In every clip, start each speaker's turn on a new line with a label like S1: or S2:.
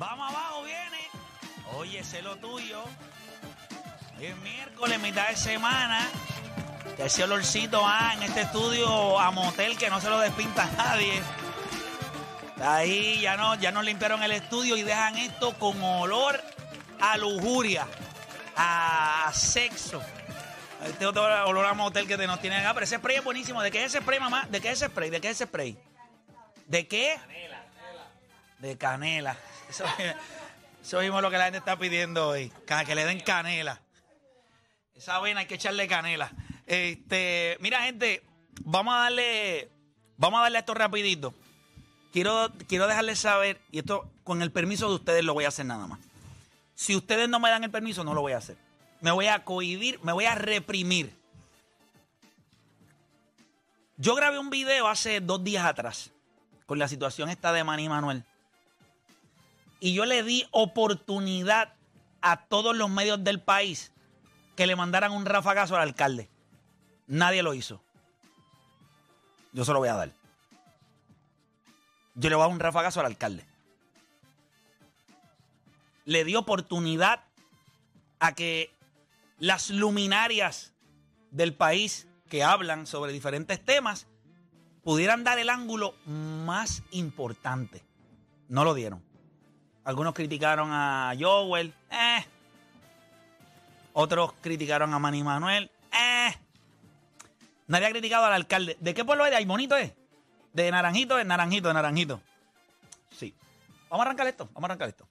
S1: Vamos
S2: abajo, viene. Oye, sé lo tuyo. Hoy es miércoles, mitad de semana. Que ese olorcito va en este estudio a motel que no se lo despinta nadie. Ahí ya no, ya no limpiaron el estudio y dejan esto con olor a lujuria, a sexo. Este otro olor a motel que te nos tienen acá. Pero ese spray es buenísimo. ¿De qué es ese spray, mamá? ¿De qué es ese spray? ¿De qué es ese spray? ¿De qué? De canela. Eso, eso lo que la gente está pidiendo hoy. Que le den canela. Esa avena hay que echarle canela. Este, mira, gente, vamos a darle. Vamos a darle esto rapidito. Quiero, quiero dejarles saber, y esto con el permiso de ustedes lo voy a hacer nada más. Si ustedes no me dan el permiso, no lo voy a hacer. Me voy a cohibir, me voy a reprimir. Yo grabé un video hace dos días atrás con la situación esta de Manny Manuel. Y yo le di oportunidad a todos los medios del país que le mandaran un rafagazo al alcalde. Nadie lo hizo. Yo se lo voy a dar. Yo le voy a dar un rafagazo al alcalde. Le di oportunidad a que las luminarias del país que hablan sobre diferentes temas pudieran dar el ángulo más importante. No lo dieron. Algunos criticaron a Joel, eh. Otros criticaron a Manny Manuel, eh. Nadie ha criticado al alcalde. ¿De qué pueblo es? ¿De Aimonito es? ¿De Naranjito es? Naranjito, de Naranjito. Sí. Vamos a arrancar esto, vamos a arrancar esto.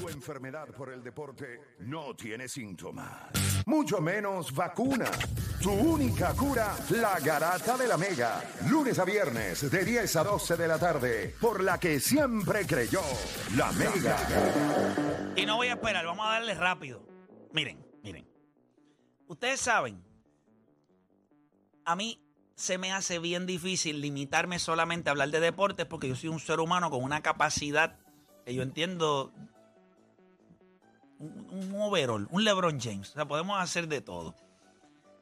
S3: Tu enfermedad por el deporte no tiene síntomas, mucho menos vacuna. Tu única cura, la garata de la Mega. Lunes a viernes de 10 a 12 de la tarde, por la que siempre creyó, la Mega.
S2: Y no voy a esperar, vamos a darle rápido. Miren, miren. Ustedes saben, a mí se me hace bien difícil limitarme solamente a hablar de deportes porque yo soy un ser humano con una capacidad que yo entiendo un, un overall, un LeBron James. O sea, podemos hacer de todo.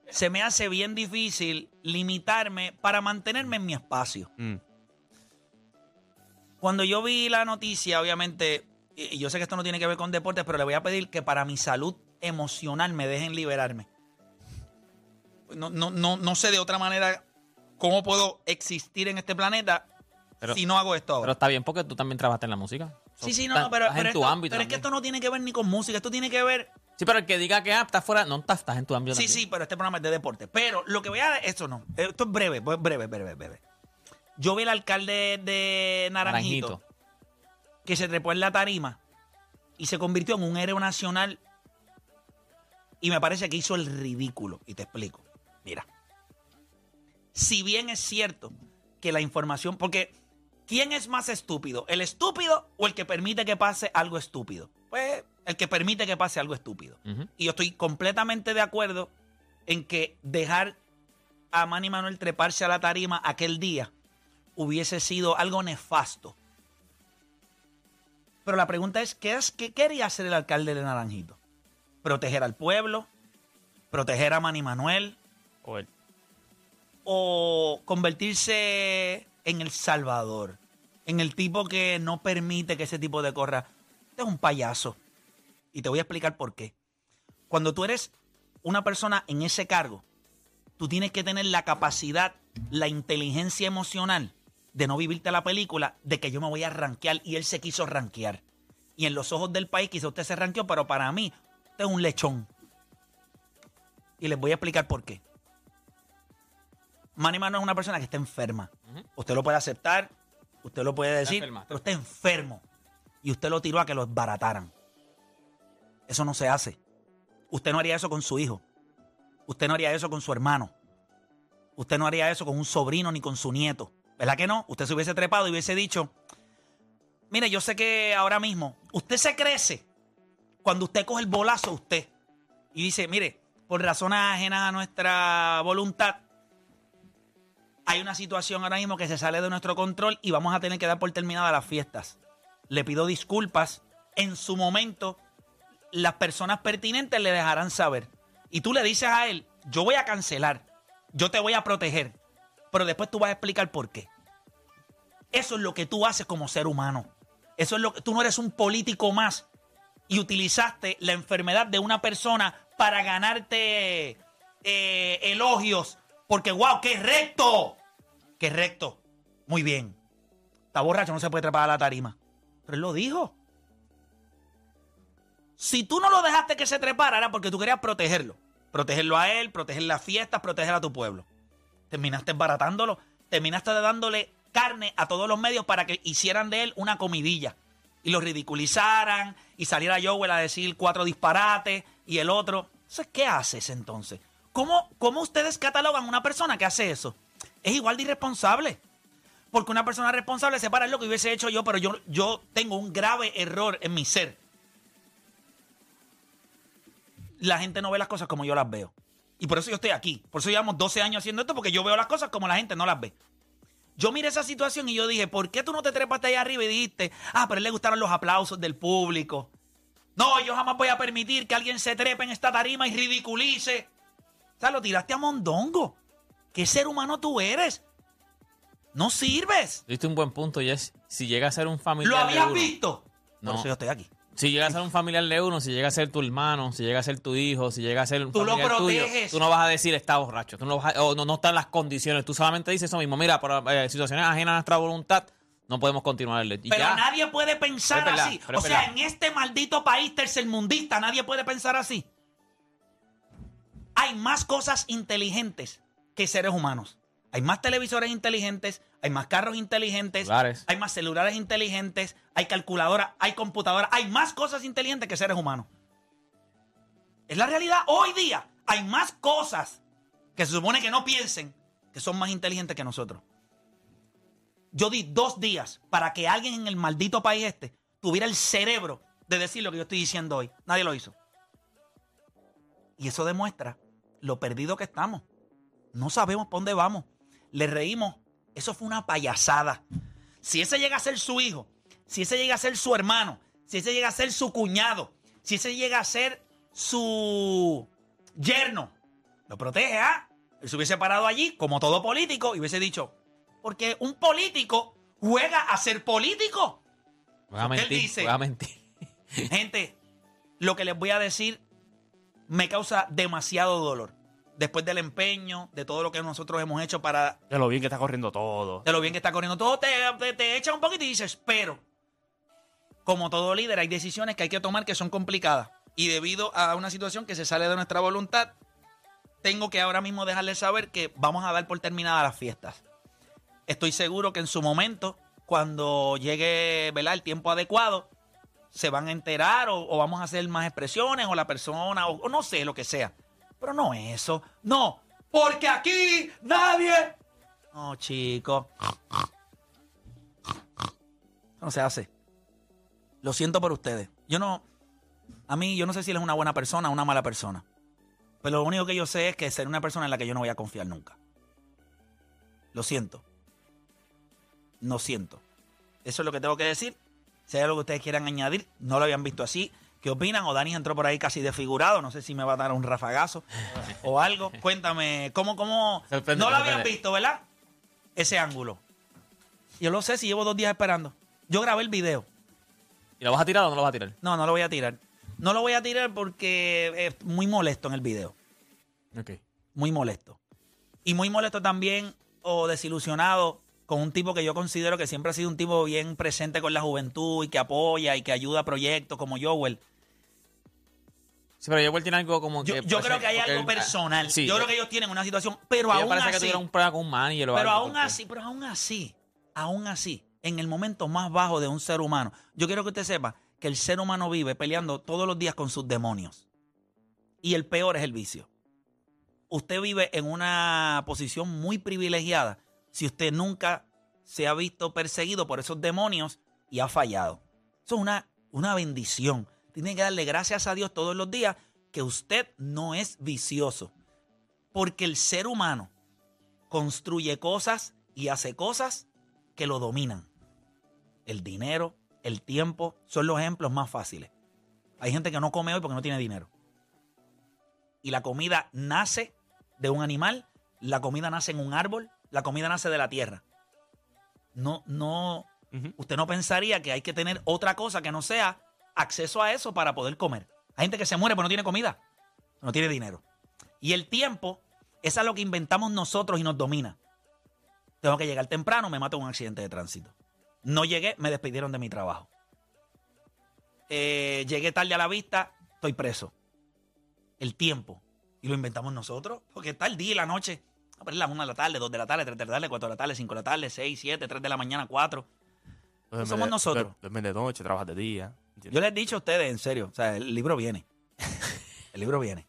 S2: Se me hace bien difícil limitarme para mantenerme en mi espacio. Cuando yo vi la noticia, obviamente, y y yo sé que esto no tiene que ver con deportes, pero le voy a pedir que para mi salud emocional me dejen liberarme. No, no, no, no sé de otra manera cómo puedo existir en este planeta
S4: Pero-
S2: si no hago esto ahora.
S4: Pero está bien porque tú también trabajaste en la música.
S2: Sí, sí, no, no, pero,
S4: estás
S2: pero
S4: en tu
S2: esto-
S4: ámbito.
S2: pero es que esto no tiene que ver ni con música, esto tiene que ver
S4: Sí, pero el que diga que ah, estás fuera, no estás, estás en tu ámbito.
S2: Sí,
S4: también.
S2: sí, pero este programa es de deporte. Pero lo que voy a... Esto no. Esto es breve, pues breve, breve, breve. Yo vi al alcalde de Naranjito,
S4: Naranjito.
S2: que se trepó en la tarima y se convirtió en un héroe nacional y me parece que hizo el ridículo. Y te explico. Mira. Si bien es cierto que la información... Porque, ¿quién es más estúpido? ¿El estúpido o el que permite que pase algo estúpido? Pues el que permite que pase algo estúpido. Y yo estoy completamente de acuerdo en que dejar a Manny Manuel treparse a la tarima aquel día hubiese sido algo nefasto. Pero la pregunta es, ¿qué, es, qué quería hacer el alcalde de Naranjito? ¿Proteger al pueblo? ¿Proteger a Manny Manuel?
S4: O él.
S2: ¿O convertirse en el salvador? En el tipo que no permite que ese tipo de corra. Este es un payaso. Y te voy a explicar por qué. Cuando tú eres una persona en ese cargo, tú tienes que tener la capacidad, la inteligencia emocional de no vivirte la película de que yo me voy a rankear y él se quiso rankear. Y en los ojos del país quizá usted se ranqueó, pero para mí usted es un lechón. Y les voy a explicar por qué. Manny Man no es una persona que está enferma. Usted lo puede aceptar, usted lo puede decir,
S4: enferma.
S2: pero está enfermo. Y usted lo tiró a que lo desbarataran. Eso no se hace. Usted no haría eso con su hijo. Usted no haría eso con su hermano. Usted no haría eso con un sobrino ni con su nieto. ¿Verdad que no? Usted se hubiese trepado y hubiese dicho, mire, yo sé que ahora mismo usted se crece cuando usted coge el bolazo a usted y dice, mire, por razones ajenas a nuestra voluntad, hay una situación ahora mismo que se sale de nuestro control y vamos a tener que dar por terminadas las fiestas. Le pido disculpas. En su momento, las personas pertinentes le dejarán saber. Y tú le dices a él, yo voy a cancelar, yo te voy a proteger, pero después tú vas a explicar por qué. Eso es lo que tú haces como ser humano. Eso es lo que tú no eres un político más y utilizaste la enfermedad de una persona para ganarte eh, elogios. Porque, wow, qué recto. Qué recto. Muy bien. Está borracho, no se puede trepar a la tarima. Pero él lo dijo. Si tú no lo dejaste que se trepara, era porque tú querías protegerlo. Protegerlo a él, proteger las fiestas, proteger a tu pueblo. Terminaste baratándolo, terminaste dándole carne a todos los medios para que hicieran de él una comidilla. Y lo ridiculizaran, y saliera Joel a decir cuatro disparates, y el otro. ¿qué haces entonces? ¿Cómo, ¿Cómo ustedes catalogan una persona que hace eso? Es igual de irresponsable. Porque una persona responsable se para es lo que hubiese hecho yo, pero yo, yo tengo un grave error en mi ser. La gente no ve las cosas como yo las veo. Y por eso yo estoy aquí. Por eso llevamos 12 años haciendo esto, porque yo veo las cosas como la gente no las ve. Yo miré esa situación y yo dije, ¿por qué tú no te trepaste ahí arriba y dijiste, ah, pero le gustaron los aplausos del público? No, yo jamás voy a permitir que alguien se trepe en esta tarima y ridiculice. O sea, lo tiraste a mondongo. ¿Qué ser humano tú eres? No sirves.
S4: Diste un buen punto, Jess. Si llega a ser un familiar
S2: ¿Lo
S4: de
S2: habías
S4: uno-
S2: visto?
S4: No.
S2: Por eso yo estoy aquí.
S4: Si llega a ser un familiar de uno, si llega a ser tu hermano, si llega a ser tu hijo, si llega a ser un
S2: Tú lo
S4: familiar tuyo,
S2: proteges.
S4: tú no vas a decir está borracho, tú no vas a- o no, no están las condiciones, tú solamente dices eso mismo, mira, por eh, situaciones ajenas a nuestra voluntad, no podemos continuar. Y
S2: Pero
S4: ya.
S2: nadie puede pensar así. O sea, en este maldito país tercermundista, nadie puede pensar así. Hay más cosas inteligentes que seres humanos. Hay más televisores inteligentes, hay más carros inteligentes,
S4: Celulares.
S2: hay más celulares inteligentes, hay calculadoras, hay computadoras, hay más cosas inteligentes que seres humanos. Es la realidad. Hoy día hay más cosas que se supone que no piensen que son más inteligentes que nosotros. Yo di dos días para que alguien en el maldito país este tuviera el cerebro de decir lo que yo estoy diciendo hoy. Nadie lo hizo. Y eso demuestra lo perdido que estamos. No sabemos para dónde vamos. Le reímos. Eso fue una payasada. Si ese llega a ser su hijo, si ese llega a ser su hermano, si ese llega a ser su cuñado, si ese llega a ser su yerno, lo protege, ¿ah? Él se hubiese parado allí, como todo político, y hubiese dicho, porque un político juega a ser político.
S4: Vas a
S2: ¿Qué él dice?
S4: vas a mentir.
S2: Gente, lo que les voy a decir me causa demasiado dolor. Después del empeño, de todo lo que nosotros hemos hecho para
S5: De lo bien que está corriendo todo.
S2: de lo bien que está corriendo todo, te, te, te echa un poquito y dices, pero, como todo líder, hay decisiones que hay que tomar que son complicadas. Y debido a una situación que se sale de nuestra voluntad, tengo que ahora mismo dejarles saber que vamos a dar por terminadas las fiestas. Estoy seguro que en su momento, cuando llegue ¿verdad? el tiempo adecuado, se van a enterar o, o vamos a hacer más expresiones o la persona o, o no sé, lo que sea. Pero no eso, no, porque aquí nadie... No, chicos. No se hace. Lo siento por ustedes. Yo no... A mí, yo no sé si él es una buena persona o una mala persona. Pero lo único que yo sé es que ser una persona en la que yo no voy a confiar nunca. Lo siento. No siento. Eso es lo que tengo que decir. Si hay algo que ustedes quieran añadir, no lo habían visto así. ¿Qué opinan? O Dani entró por ahí casi desfigurado. No sé si me va a dar un rafagazo o algo. Cuéntame, ¿cómo, cómo?
S4: Sorprende,
S2: no lo habían
S4: sorprende.
S2: visto, ¿verdad? Ese ángulo. Yo lo sé si llevo dos días esperando. Yo grabé el video.
S4: ¿Y lo vas a tirar o no lo vas a tirar?
S2: No, no lo voy a tirar. No lo voy a tirar porque es muy molesto en el video.
S4: Ok.
S2: Muy molesto. Y muy molesto también o desilusionado con un tipo que yo considero que siempre ha sido un tipo bien presente con la juventud y que apoya y que ayuda a proyectos como Joel.
S4: Sí, pero Joel tiene algo como
S2: Yo,
S4: que...
S2: creo que hay algo
S4: él-
S2: personal.
S4: Sí,
S2: yo creo
S4: eh,
S2: que ellos tienen una situación, pero aún
S4: parece que
S2: así,
S4: tuvieron un problema con un manager o
S2: pero
S4: algo,
S2: aún
S4: porque-
S2: así, pero aún así, aún así, en el momento más bajo de un ser humano, yo quiero que usted sepa que el ser humano vive peleando todos los días con sus demonios. Y el peor es el vicio. Usted vive en una posición muy privilegiada si usted nunca se ha visto perseguido por esos demonios y ha fallado. Eso es una, una bendición. Tiene que darle gracias a Dios todos los días que usted no es vicioso. Porque el ser humano construye cosas y hace cosas que lo dominan. El dinero, el tiempo son los ejemplos más fáciles. Hay gente que no come hoy porque no tiene dinero. Y la comida nace de un animal, la comida nace en un árbol, la comida nace de la tierra. No, no, usted no pensaría que hay que tener otra cosa que no sea acceso a eso para poder comer. Hay gente que se muere porque no tiene comida, no tiene dinero. Y el tiempo es a lo que inventamos nosotros y nos domina. Tengo que llegar temprano, me mato en un accidente de tránsito. No llegué, me despidieron de mi trabajo. Eh, llegué tarde a la vista, estoy preso. El tiempo. Y lo inventamos nosotros. Porque está el día y la noche. A ver, la 1 de la tarde, 2 de la tarde, 3 de la tarde, 4 de la tarde, 5 de la tarde, 6, 7, 3 de la mañana, 4.
S5: Duerme
S2: somos
S5: de-
S2: nosotros.
S5: duer- Duermes de noche, trabajas de día. ¿entiendes?
S2: Yo les he dicho a ustedes, en serio, o sea, el libro viene. El libro viene.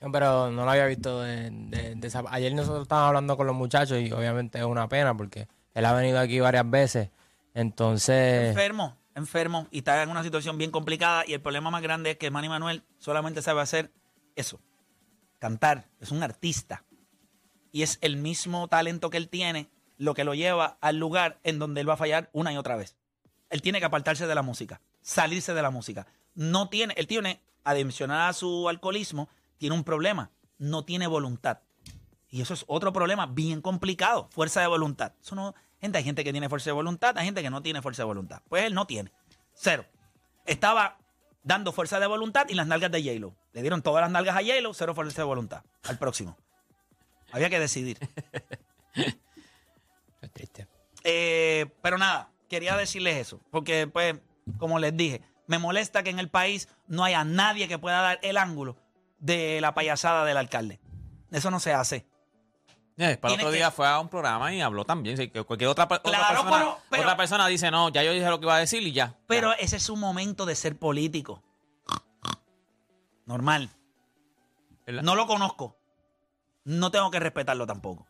S6: No, Pero no lo había visto de, de- de esa- Ayer nosotros estábamos hablando con los muchachos y obviamente es una pena porque él ha venido aquí varias veces. Entonces,
S2: enfermo, enfermo y está en una situación bien complicada y el problema más grande es que Manny Manuel solamente sabe hacer eso, cantar, es un artista y es el mismo talento que él tiene lo que lo lleva al lugar en donde él va a fallar una y otra vez. Él tiene que apartarse de la música, salirse de la música. No tiene, él tiene, adicional a su alcoholismo, tiene un problema, no tiene voluntad. Y eso es otro problema bien complicado, fuerza de voluntad. Eso gente, hay gente que tiene fuerza de voluntad, hay gente que no tiene fuerza de voluntad. Pues él no tiene. Cero. Estaba dando fuerza de voluntad y las nalgas de J-Lo. Le dieron todas las nalgas a J-Lo, cero fuerza de voluntad. Al próximo. Había que decidir.
S6: es triste.
S2: Eh, pero nada, quería decirles eso. Porque, pues, como les dije, me molesta que en el país no haya nadie que pueda dar el ángulo de la payasada del alcalde. Eso no se hace.
S4: Eh, para el otro
S2: que-
S4: día fue a un programa y habló también. cualquier otra, persona,
S2: pero- pero-
S4: otra persona dice, no, ya yo dije lo que iba a decir y ya.
S2: Pero ese es su momento de ser político. Normal.
S4: ¿Verdad?
S2: No lo conozco. No tengo que respetarlo tampoco.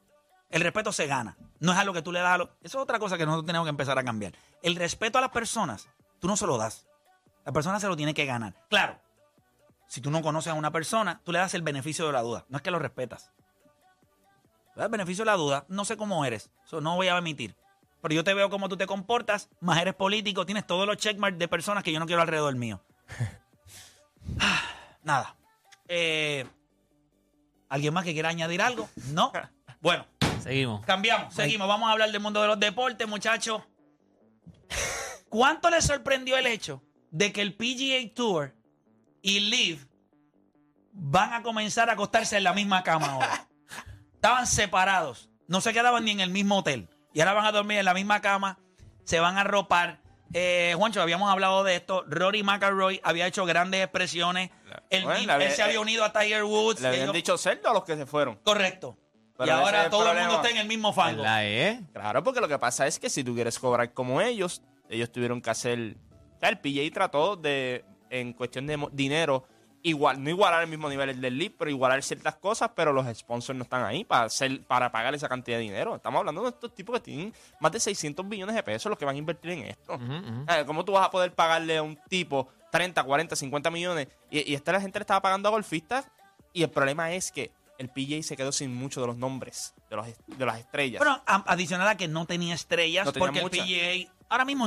S2: El respeto se gana. No es algo que tú le das a lo... Eso es otra cosa que nosotros tenemos que empezar a cambiar. El respeto a las personas, tú no se lo das. La persona se lo tiene que ganar. Claro, si tú no conoces a una persona, tú le das el beneficio de la duda. No es que lo respetas. El beneficio de la duda. No sé cómo eres. Eso no voy a admitir. Pero yo te veo cómo tú te comportas, más eres político, tienes todos los checkmarks de personas que yo no quiero alrededor mío. Ah, Nada. Eh, ¿Alguien más que quiera añadir algo? No. Bueno,
S4: Seguimos.
S2: cambiamos, seguimos. Vamos a hablar del mundo de los deportes, muchachos. ¿Cuánto les sorprendió el hecho de que el PGA Tour y Live van a comenzar a acostarse en la misma cama ahora? Estaban separados, no se quedaban ni en el mismo hotel. Y ahora van a dormir en la misma cama, se van a ropar. Eh, Juancho, habíamos hablado de esto. Rory McIlroy había hecho grandes expresiones. Él,
S5: Bueno, le
S2: él se había unido a Tiger Woods.
S5: Le habían
S2: ellos-
S5: dicho cerdo a los que se fueron.
S2: Correcto.
S5: Pero
S2: y ahora
S5: es el
S2: todo el mundo está en el mismo fango.
S4: ¿Verdad, eh?
S5: Claro, porque lo que pasa es que si tú quieres cobrar como ellos, ellos tuvieron que hacer. El PJ trató de, en cuestión de dinero, igual, no igualar el mismo nivel del league, pero igualar ciertas cosas, pero los sponsors no están ahí para, hacer, para pagar esa cantidad de dinero. Estamos hablando de estos tipos que tienen más de 600 billones de pesos los que van a invertir en esto. ¿Cómo tú vas a poder pagarle a un tipo 30, 40, 50 millones? Y, y esta la gente le estaba pagando a golfistas. Y el problema es que el PJ se quedó sin muchos de los nombres de, los, de las estrellas.
S2: Bueno, adicional a que no tenía estrellas,
S5: No tenía
S2: porque
S5: muchas.
S2: el PGA ahora mismo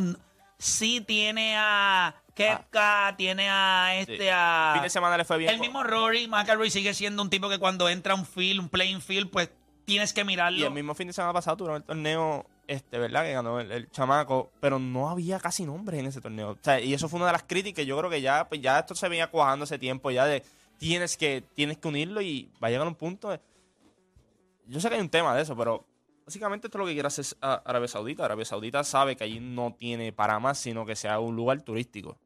S2: sí tiene a Kepka, tiene a este,
S5: Sí.
S2: a...
S5: Fin de semana le fue bien.
S2: El mismo Rory McIlroy sigue siendo un tipo que cuando entra a un field, un playing field, pues tienes que mirarlo.
S5: Y el mismo fin de semana pasado tuvieron el torneo, este, ¿verdad? Que ganó el, el chamaco, pero no había casi nombres en ese torneo. O sea, y eso fue una de las críticas. Yo creo que ya, pues ya esto se venía cuajando hace tiempo, ya de tienes que, tienes que unirlo y va a llegar un punto. de- yo sé que hay un tema de eso, pero básicamente esto es lo que quiere hacer a- Arabia Saudita. Arabia Saudita sabe que allí no tiene para más, sino que sea un lugar turístico.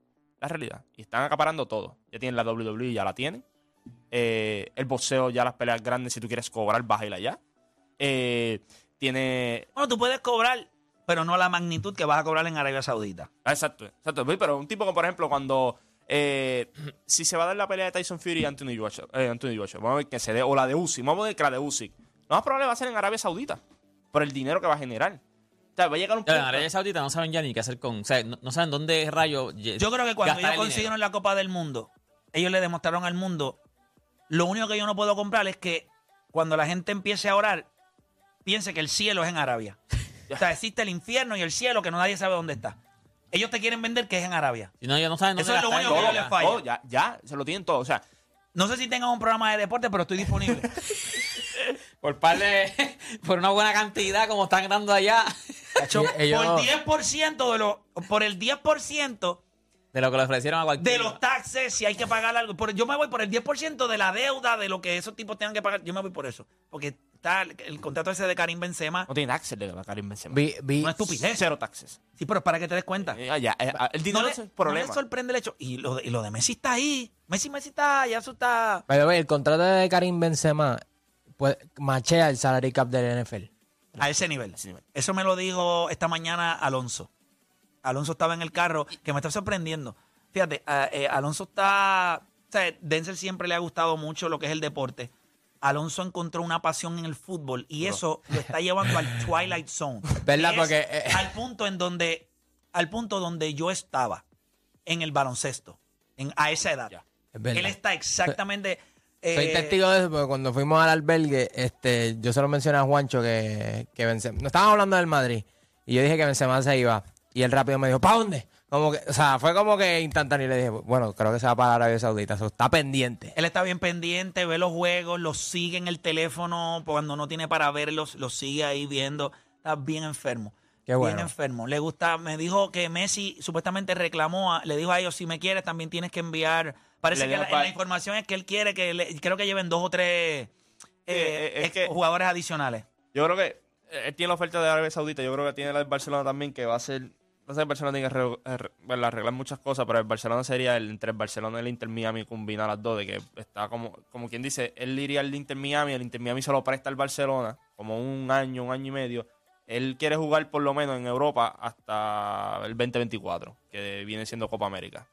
S5: La realidad. Y están acaparando todo. Ya tienen la WWE, ya la tienen. Eh, el boxeo, ya las peleas grandes, si tú quieres cobrar, vas a ir allá. Eh, tiene.
S2: Bueno, tú puedes cobrar, pero no la magnitud que vas a cobrar en Arabia Saudita.
S5: Ah, exacto, exacto. Pero un tipo como, por ejemplo, cuando. eh, si se va a dar la pelea de Tyson Fury y Anthony Joshua, eh, Anthony Joshua, vamos a ver que se dé, o la de Usyk, vamos a ver que la de Usyk. Lo más probable va a ser en Arabia Saudita, por el dinero que va a generar. O sea, va a llegar un punto.
S4: En Arabia Saudita no saben ya ni qué hacer con. O sea, no, no saben dónde rayo.
S2: Yo creo que cuando ellos consiguieron la Copa del Mundo, ellos le demostraron al mundo, lo único que yo no puedo comprar es que cuando la gente empiece a orar, piense que el cielo es en Arabia. O sea, existe el infierno y el cielo que no nadie sabe dónde está. Ellos te quieren vender que es en Arabia.
S4: Si no, ellos no saben dónde
S2: Eso es lo único que
S4: el
S2: yo les falla.
S5: todo, ya, ya, se lo tienen todo. O sea,
S2: No sé si tengan un programa de deporte, pero estoy disponible.
S4: Por par de- por una buena cantidad, como están dando allá.
S2: Cacho,
S6: ellos-
S2: por 10% de lo, por el 10%
S4: De lo que le ofrecieron a cualquiera.
S2: de los taxes, si hay que pagar algo. Por- yo me voy por el 10% de la deuda de lo que esos tipos tengan que pagar. Yo me voy por eso. Porque está el, el contrato ese de Karim Benzema.
S5: no tiene taxes de Karim Benzema.
S6: Vi, vi-
S2: Una estupidez.
S5: Cero taxes.
S2: Sí, pero es para que te des cuenta.
S5: Eh, ya, eh, el dinero
S2: no, le,
S5: es el
S2: no
S5: problema.
S2: le sorprende el hecho. Y lo, de, y lo de Messi está ahí. Messi, Messi está, ya eso está.
S6: way, el contrato de Karim Benzema pues, machea el salary cap del NFL.
S2: A ese nivel.
S5: ese nivel.
S2: Eso me lo dijo esta mañana Alonso. Alonso estaba en el carro, que me está sorprendiendo. Fíjate, a- eh, Alonso está. O sea, Denzel siempre le ha gustado mucho lo que es el deporte. Alonso encontró una pasión en el fútbol y eso lo está llevando al Twilight Zone.
S6: ¿Verdad? Porque, eh,
S2: al punto en donde. Al punto donde yo estaba en el baloncesto. En, a esa edad.
S6: Es verdad.
S2: Él está exactamente.
S6: Soy
S2: eh,
S6: testigo de eso porque cuando fuimos al albergue, este, yo se lo mencioné a Juancho que, que Benzema, no estábamos hablando del Madrid y yo dije que Benzema se iba y él rápido me dijo, ¿para dónde? Como que, o sea, fue como que instantáneo y le dije, bueno, creo que se va para Arabia Saudita, eso está pendiente.
S2: Él está bien pendiente, ve los juegos, los sigue en el teléfono, cuando no tiene para verlos, los sigue ahí viendo. Está bien enfermo.
S6: Qué bueno.
S2: Bien enfermo. Le gusta, me dijo que Messi supuestamente reclamó, a- le dijo a ellos, si me quieres también tienes que enviar. Parece que la, información es que él quiere que, le- creo que lleven dos o tres eh,
S5: eh, es
S2: ex-
S5: que-
S2: jugadores adicionales.
S5: Yo creo que eh, él tiene la oferta de Arabia Saudita. Yo creo que tiene la del Barcelona también, que va a ser. No sé, el Barcelona tiene que arreglar muchas cosas, pero el Barcelona sería el, entre el Barcelona y el Inter Miami combinar las dos. De que está como, como quien dice, él iría al Inter Miami, el Inter Miami se lo presta al Barcelona, como un año, un año y medio. Él quiere jugar por lo menos en Europa hasta el 2024, que viene siendo Copa América.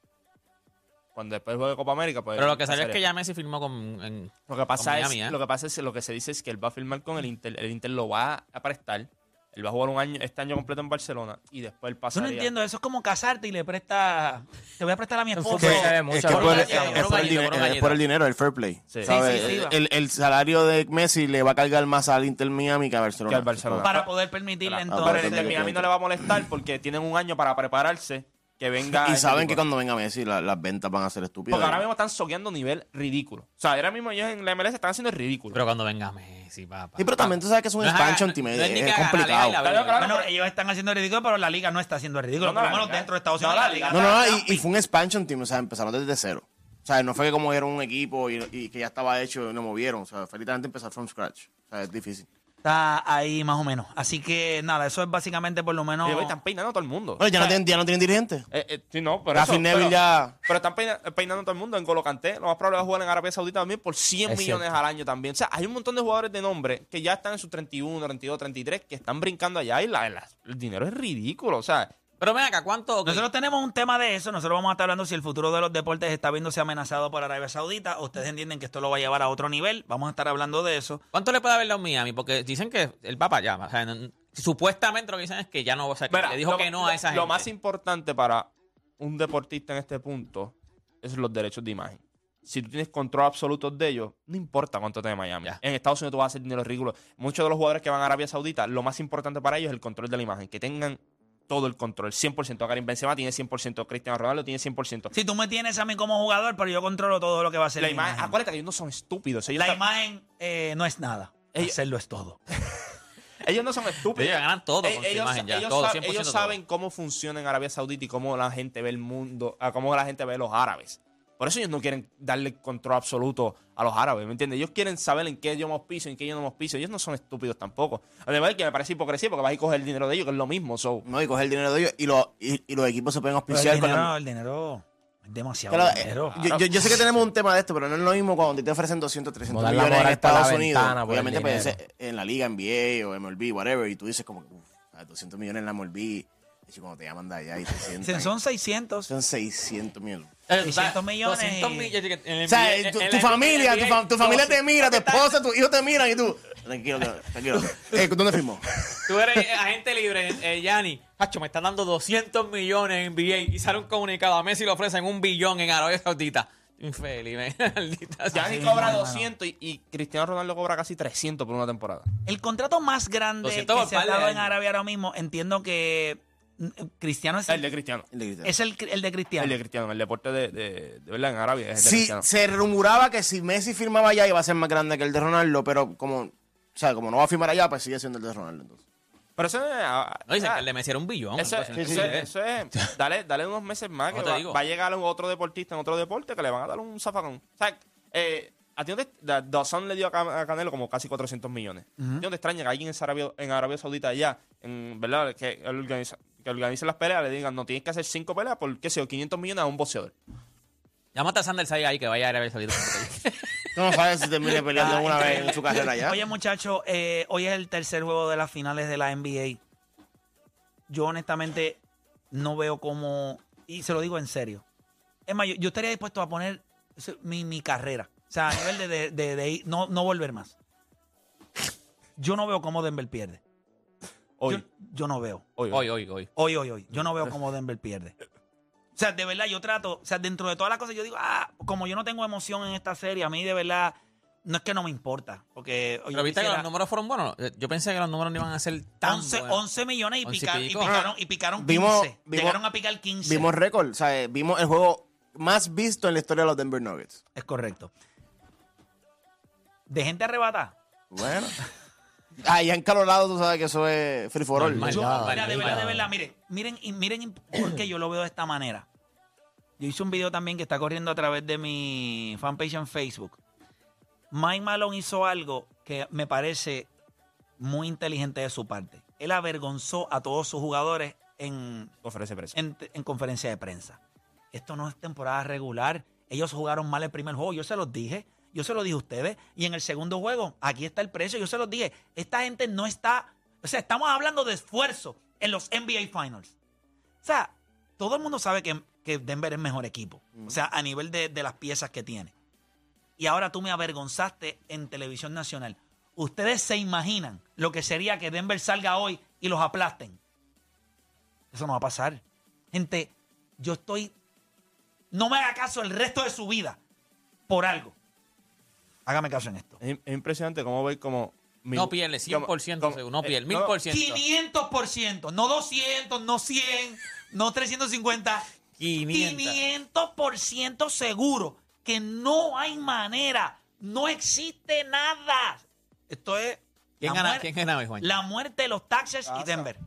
S5: Cuando después juegue Copa América, pues.
S4: Pero lo que salió es que ya Messi firmó con. en-
S5: Lo que pasa
S4: con
S5: es,
S4: Miami, ¿eh?
S5: lo que pasa es, lo que se dice es que él va a firmar con el Inter, el Inter lo va a prestar, él va a jugar un año, este año completo en Barcelona y después él
S2: Yo no entiendo, eso es como casarte y le presta, te voy a prestar a mi esposo.
S7: Es que
S4: por
S7: es, es el dinero, es por el dinero, el fair play.
S5: Sí.
S7: ¿sabes?
S2: Sí, sí,
S7: el, el salario de Messi le va a cargar más al Inter Miami que a Barcelona.
S5: Que al Barcelona.
S2: Para poder permitirle
S7: Claro,
S2: entonces.
S5: Pero el Inter Miami no le va a molestar porque tienen un año para prepararse que venga.
S7: Y
S5: ese
S7: saben que cuando venga Messi la- las ventas van a ser estúpidas.
S5: Porque ahora mismo están soqueando nivel ridículo. O sea, ahora mismo ellos en la MLS están haciendo el ridículo.
S4: Pero cuando venga Messi, papá.
S7: Sí, pero también tú sabes que es un
S4: No
S7: expansion team,
S4: no
S7: es, complicado.
S4: la
S5: Claro, claro.
S2: Bueno, ellos están haciendo ridículo, pero la liga no está haciendo ridículo.
S5: No, no,
S2: por lo menos
S5: liga-
S2: dentro de Estados
S5: no,
S2: Unidos.
S5: la
S2: la
S5: liga-
S2: liga
S7: No, no, no, y, y fue un expansion team, o sea, empezaron desde cero. O sea, no fue que como era un equipo y, y que ya estaba hecho y no movieron. O sea, fue literalmente empezar from scratch. O sea, es difícil.
S2: Está ahí más o menos. Así que nada, eso es básicamente por lo menos.
S5: Y, güey, están peinando a todo el mundo.
S7: Bueno, ya,
S5: O
S7: no tienen, ya no tienen dirigente.
S5: eh, eh, sí, no, pero eso, pero-
S7: ya...
S5: Pero están peina- peinando a todo el mundo. En Golo Kanté, lo más probable es jugar en Arabia Saudita también por 100
S6: Es
S5: millones
S6: cierto.
S5: al año también. O sea, hay un montón de jugadores de nombre que ya están en sus 31, 32, 33 que están brincando allá y la- la- el dinero es ridículo. O sea,
S4: Pero ven acá, ¿cuánto?
S2: Nosotros tenemos un tema de eso. Nosotros vamos a estar hablando si el futuro de los deportes está viéndose amenazado por Arabia Saudita. Ustedes entienden que esto lo va a llevar a otro nivel. Vamos a estar hablando de eso.
S4: ¿Cuánto le puede haber dado Miami? Porque dicen que el papá ya, o sea, no- supuestamente lo que dicen es que ya no, o sea, que
S5: mira,
S4: le dijo
S5: lo-
S4: que no
S5: lo-
S4: a esa gente.
S5: Lo más importante para un deportista en este punto es los derechos de imagen. Si tú tienes control absoluto de ellos, no importa cuánto te de Miami.
S4: Ya.
S5: En Estados Unidos tú vas a hacer dinero ridículo. Muchos de los jugadores que van a Arabia Saudita, lo más importante para ellos es el control de la imagen. Que tengan todo el control, 100%. Karim Benzema tiene 100%, Cristiano Ronaldo tiene 100%.
S2: Si tú me tienes a mí como jugador, pero yo controlo todo lo que va a ser
S5: la
S2: la
S5: imagen,
S2: imagen.
S5: acuérdate que ellos no son estúpidos. Ellos,
S2: La imagen eh, no es nada.
S5: Ellos-
S2: Hacerlo es todo.
S5: ellos no son estúpidos.
S4: Ellos ganan todo
S5: Eh,
S4: con su
S5: ellos,
S4: imagen ya,
S5: ellos
S4: todo,
S5: sab-
S4: 100%
S5: ellos
S4: todo.
S5: saben cómo funciona en Arabia Saudita y cómo la gente ve el mundo, a cómo la gente ve los árabes. Por eso ellos no quieren darle control absoluto a los árabes, ¿me entiendes? Ellos quieren saber en qué idioma piso, en qué idioma piso. Ellos no son estúpidos tampoco. Además, que me parece hipocresía porque vas a coger el dinero de ellos, que es lo mismo. So.
S7: No, y coger el dinero de ellos y, lo- y, y los equipos se pueden auspiciar
S2: el,
S7: con la-
S2: dinero, el dinero es demasiado
S7: Claro,
S2: dinero.
S7: yo, yo- yo sé que tenemos un tema de esto, pero no es lo mismo cuando te ofrecen 200, 300
S6: Como dar la
S7: millones en Estados Unidos.
S6: el
S7: Obviamente, pues,
S6: dinero.
S7: en la liga NBA o MLB, whatever, y tú dices como, uff, 200 millones en la MLB. De hecho, cuando te llaman de allá y te sientan,
S2: son 600.
S7: son 600 mil.
S4: Eh,
S2: 600 millones
S4: 200
S2: y-
S4: millones.
S7: O sea, tu, familia, tu,
S4: NBA,
S7: fa- tu familia te
S4: 200.
S7: mira, tu esposa, tu hijo te miran y tú, tranquilo, tranquilo. Eh, ¿Dónde firmó?
S4: Tú eres eh, agente libre, eh, Yanni. Hacho, me están dando 200 millones en NBA y sale un comunicado. A Messi le ofrecen un billón en Arabia Saudita. Infeliz,
S2: Sí,
S5: cobra
S2: no, no, no.
S5: 200 y, y Cristiano Ronaldo cobra casi 300 por una temporada.
S2: El contrato más grande
S4: 200
S2: que se ha dado en. Arabia ahora mismo, entiendo que Cristiano es
S5: El
S2: el,
S5: de Cristiano.
S7: El de Cristiano.
S2: es el, el de Cristiano.
S5: El de Cristiano, el deporte de, de, de verdad en Arabia es el de
S7: Sí,
S5: Cristiano.
S7: se rumoraba que si Messi firmaba allá iba a ser más grande que el de Ronaldo, pero como, o sea, como no va a firmar allá, pues sigue siendo el de Ronaldo. Entonces.
S5: Pero eso es. ah,
S4: No dicen
S5: ah,
S4: que el de Messi era un billón.
S5: Eso,
S4: entonces,
S5: eso-
S4: sé.
S5: eso es. Dale, dale unos meses más que va, a llegar un otro deportista en otro deporte que le van a dar un zafacón. O sea, eh, a ti da- Dawson le dio a Canelo como casi 400 millones. ¿A ti no te extraña que alguien en Arabia, en Arabia Saudita allá, en, ¿verdad? Que organiza, que organice las peleas, le digan, no tienes que hacer cinco peleas por, qué sé yo, 500 millones a un boxeador.
S4: Llámate a Sander Say ahí que vaya a Arabia Saudita.
S7: Tú no sabes si termine peleando
S2: Ah,
S7: alguna vez en su carrera allá.
S2: Oye, muchachos, eh, hoy es el tercer juego de las finales de la NBA. Yo honestamente no veo cómo, y se lo digo en serio. Es más, yo, yo estaría dispuesto a poner mi, mi carrera. O sea, a nivel de, de- de- de ir- no, no volver más. Yo no veo cómo Denver pierde.
S5: Hoy.
S2: Yo, yo no veo.
S5: hoy,
S4: Hoy, hoy, hoy.
S2: Hoy, hoy, hoy. Yo no veo cómo Denver pierde. O sea, de verdad, yo trato, o sea, dentro de todas las cosas, yo digo, ah, como yo no tengo emoción en esta serie, a mí de verdad, no es que no me importa. Porque
S4: Pero viste que los números fueron buenos. Eh, Yo pensé que los números no iban a ser tan
S2: 11,
S4: buenos.
S2: 11 millones y,
S4: 11 y
S2: picar- y
S4: pico.
S2: picaron, y picaron 15.
S7: Vimos- vimos-
S2: Llegaron a picar 15.
S7: Vimos récord, o sea, vimos el juego más visto en la historia de los Denver Nuggets.
S2: Es correcto. De gente arrebatada.
S7: Bueno. Allá en Colorado tú sabes que eso es free for all.
S4: Normal.
S2: Yo,
S4: Maldad,
S2: mira, de verdad, de verdad, miren, miren, y miren por qué yo lo veo de esta manera. Yo hice un video también que está corriendo a través de mi fanpage en Facebook. Mike Malone hizo algo que me parece muy inteligente de su parte. Él avergonzó a todos sus jugadores en, en conferencia de prensa. Esto no es temporada regular. Ellos jugaron mal el primer juego. Yo se los dije. Yo se los dije a ustedes. Y en el segundo juego, aquí está el precio. Yo se los dije. Esta gente no está. O sea, estamos hablando de esfuerzo en los NBA Finals. O sea, todo el mundo sabe que, que Denver es mejor equipo. O sea, a nivel de, de las piezas que tiene. Y ahora tú me avergonzaste en televisión nacional. Ustedes se imaginan lo que sería que Denver salga hoy y los aplasten. Eso no va a pasar. Gente, yo estoy. No me haga caso el resto de su vida por algo. Hágame caso en esto.
S5: Es, es impresionante cómo veis como... mil-
S4: No pierde, 100%
S5: como-
S4: seguro. No
S5: eh,
S4: pierde,
S5: no,
S4: 1000%.
S2: 500%, no 200, no 100, no 350.
S4: 500.
S2: 500% seguro que no hay manera, no existe nada. Esto es.
S4: ¿Quién
S2: la
S4: gana, ¿Quién gana hoy, Juan?
S2: La muerte de los Taxers y Denver.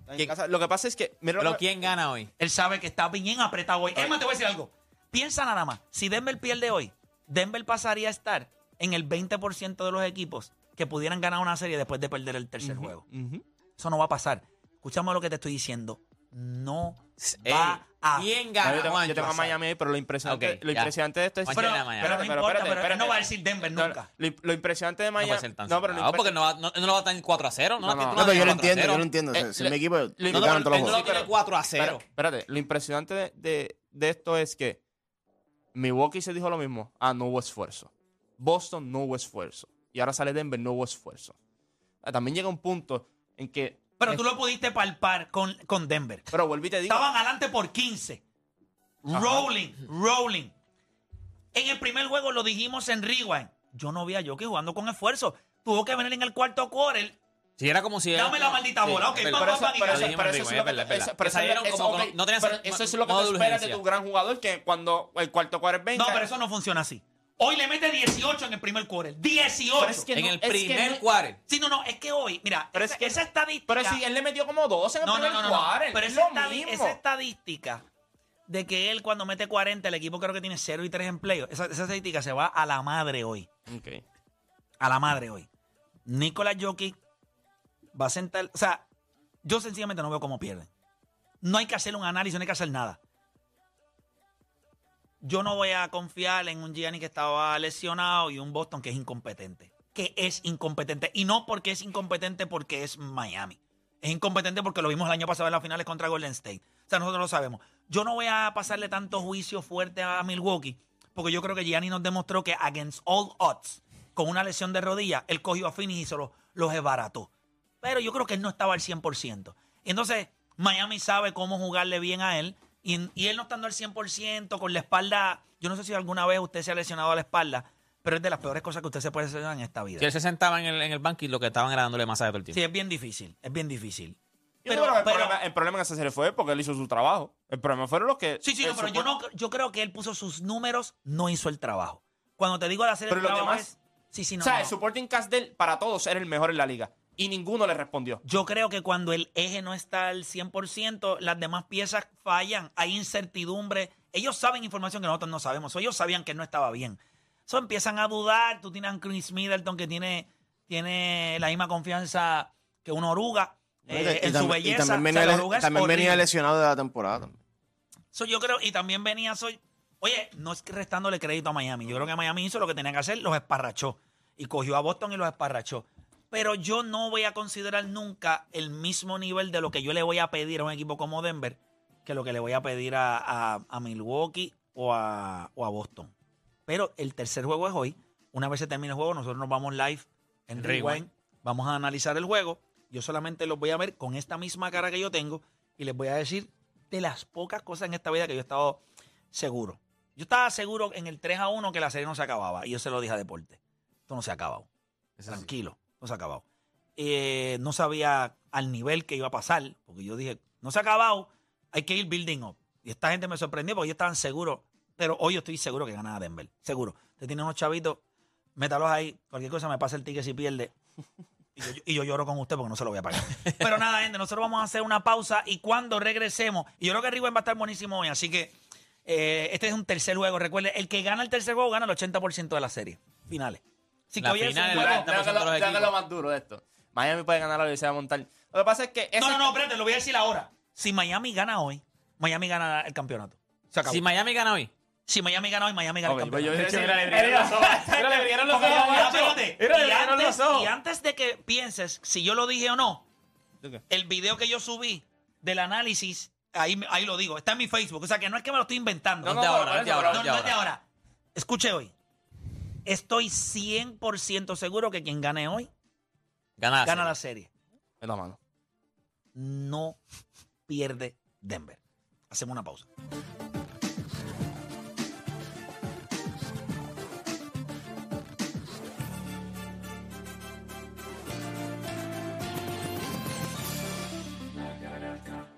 S5: Lo que pasa es que... Mira lo
S4: Pero
S5: que-
S4: ¿quién gana hoy?
S2: Él sabe que está bien apretado hoy. Es más, te voy a decir algo. Piensa nada más. Si Denver pierde hoy, Denver pasaría a estar en el 20% de los equipos que pudieran ganar una serie después de perder el tercer juego. Eso no va a pasar. Escuchame lo que te estoy diciendo. No
S4: Ey,
S2: va a
S4: ¿Quién
S5: No,
S4: gana,
S5: yo, tengo, yo tengo a Miami pero lo impresionante, lo de esto es...
S2: Pero,
S4: Miami.
S2: pero no importa,
S5: espérate,
S2: pero él no va a decir Denver
S5: No,
S2: nunca.
S5: Lo, lo impresionante de
S4: No
S5: Miami...
S4: tan
S5: no, pero lo
S4: porque no, va, no, no lo va a tener 4 a 0. No,
S5: No, no.
S7: No, pero yo lo
S4: tienes 4 a
S7: entiendo,
S4: 0.
S7: yo lo entiendo.
S5: Eh,
S7: si
S5: le-
S7: mi equipo
S4: No,
S7: ganan
S4: no,
S7: todos los
S4: él no
S7: juegos.
S4: lo tiene 4 a 0.
S5: Espérate, espérate, lo impresionante de, de- de esto es que Milwaukee se dijo lo mismo. Ah, no hubo esfuerzo. Boston no hubo esfuerzo. Y ahora sale Denver, no hubo esfuerzo. Ah, También llega un punto en que...
S2: Pero tú lo pudiste palpar con, con Denver.
S5: Pero volví y te digo...
S2: Estaban adelante por 15. Rolling, rolling. En el primer juego lo dijimos en Rewind. Yo no vi a Jokic jugando con esfuerzo. Tuvo que venir en el cuarto quarter
S4: Si era como si...
S2: Dame la maldita bola. Ok,
S4: pero-
S5: eso, es lo que-
S4: es verdad, es
S5: eso-
S4: verdad.
S5: pero
S4: Que
S5: eso-
S4: salieron
S5: eso-
S4: como que
S5: ok,
S4: no- no tenían
S5: pero
S4: ese-
S5: eso es lo que
S4: modo
S5: tú
S4: de
S5: esperas de tu gran jugador, que cuando el cuarto cuarto venga...
S2: No, pero eso no funciona así. Hoy le mete 18 en el primer quarter. 18.
S5: Pero es que
S4: en
S5: no-
S4: el
S5: es que
S4: primer
S5: no-
S4: cuarto.
S2: Sí, no, no, es que hoy, mira,
S5: Pero
S2: esa,
S5: es que-
S2: esa estadística.
S5: Pero si él le metió como dos en el
S2: no,
S5: primer
S2: no, no, no.
S5: cuarto,
S2: Pero
S5: es
S2: esa,
S5: lo
S2: estadi-
S5: mismo.
S2: esa estadística de que él cuando mete 40, el equipo creo que tiene 0 y 3 en playoff. Esa, esa estadística se va a la madre hoy.
S5: Ok.
S2: A la madre hoy. Nicolás Jokic va a sentar. O sea, yo sencillamente no veo cómo pierden. No hay que hacer un análisis, no hay que hacer nada. Yo no voy a confiar en un Gianni que estaba lesionado y un Boston que es incompetente. Que es incompetente. Y no porque es incompetente porque es Miami. Es incompetente porque lo vimos el año pasado en las finales contra Golden State. O sea, nosotros lo sabemos. Yo no voy a pasarle tanto juicio fuerte a Milwaukee porque yo creo que Gianni nos demostró que against all odds, con una lesión de rodilla, él cogió a Phoenix y se los los desbarató. Pero yo creo que él no estaba al 100%. Entonces, Miami sabe cómo jugarle bien a él. Y, y él no estando al 100%, con la espalda. Yo no sé si alguna vez usted se ha lesionado a la espalda, pero es de las peores cosas que usted se puede lesionar en esta vida.
S4: Si él se sentaba en el, en el banco y lo que estaban era dándole masaje todo el tiempo.
S2: Sí, es bien difícil. Es bien difícil. Pero-
S5: el,
S2: pero-
S5: problema, el problema en esa serie fue porque él hizo su trabajo. El problema fueron los que.
S2: Sí, sí, no, pero yo, no, yo creo que él puso sus números, no hizo el trabajo. Cuando te digo de hacer
S5: Pero
S2: el trabajo
S5: demás-
S2: es- Sí, sí, no.
S5: o sea,
S2: no.
S5: el supporting cast para todos era el mejor en la liga. Y ninguno le respondió.
S2: Yo creo que cuando el eje no está al 100%, las demás piezas fallan, hay incertidumbre. Ellos saben información que nosotros no sabemos. Ellos sabían que no estaba bien. Eso empiezan a dudar. Tú tienes a Chris Middleton que tiene, tiene la misma confianza que una oruga eh,
S7: Y
S2: en su
S7: y
S2: belleza.
S7: también
S2: O
S7: venía,
S2: sea, la oruga es
S7: también venía lesionado de la temporada.
S2: So, yo creo, y también venía, soy, oye, no es que restándole crédito a Miami. Yo creo que Miami hizo lo que tenía que hacer, los esparrachó. Y cogió a Boston y los esparrachó. Pero yo no voy a considerar nunca el mismo nivel de lo que yo le voy a pedir a un equipo como Denver que lo que le voy a pedir a, a- a Milwaukee o a, o a Boston. Pero el tercer juego es hoy. Una vez se termine el juego, nosotros nos vamos live en
S4: Rewind.
S2: Rewind. Vamos a analizar el juego. Yo solamente los voy a ver con esta misma cara que yo tengo y les voy a decir de las pocas cosas en esta vida que yo he estado seguro. Yo estaba seguro en el 3 a 1 que la serie no se acababa. Y yo se lo dije a Deporte. Esto no se ha acabado. Tranquilo, no se ha acabado. Eh, no sabía al nivel que iba a pasar, porque yo dije, no se ha acabado, hay que ir building up. Y esta gente me sorprendió porque ellos estaban seguros, pero hoy yo estoy seguro que gana Denver. Seguro. Usted tiene unos chavitos, métalos ahí, cualquier cosa me pasa el ticket si pierde. Y yo, lloro con usted porque no se lo voy a pagar. Pero nada, gente, nosotros vamos a hacer una pausa y cuando regresemos, y yo creo que Riven va a estar buenísimo hoy, así que eh, este es un tercer juego. Recuerde, el que gana el tercer juego gana el 80% de la serie. Finales. Que
S4: La
S2: es
S4: final, el
S2: juego-
S4: 90% de los
S5: Déjalo- déjalo
S4: equipos.
S5: lo más duro de esto. Miami puede ganar la Universidad de Montar. Lo que pasa es que.
S2: No, no, no, espérate, lo voy a decir ahora. Si Miami gana hoy, Miami gana el campeonato. Se acabó.
S4: Si Miami gana hoy.
S2: Si Miami gana hoy, Miami gana el
S5: pues yo
S2: campeonato.
S5: mira, le los ojos. Mira, le
S2: Y antes,
S5: los ojos.
S2: y antes de que pienses si yo lo dije o no, el video que yo subí del análisis, ahí, ahí lo digo, está en mi Facebook. O sea que no es que me lo estoy inventando.
S5: No,
S4: No, de
S5: no,
S4: ahora, no
S2: ahora. Escuche hoy. Estoy 100% seguro que quien gane hoy
S4: Gana.
S2: gana la serie.
S5: En la mano.
S2: No pierde Denver. Hacemos una pausa.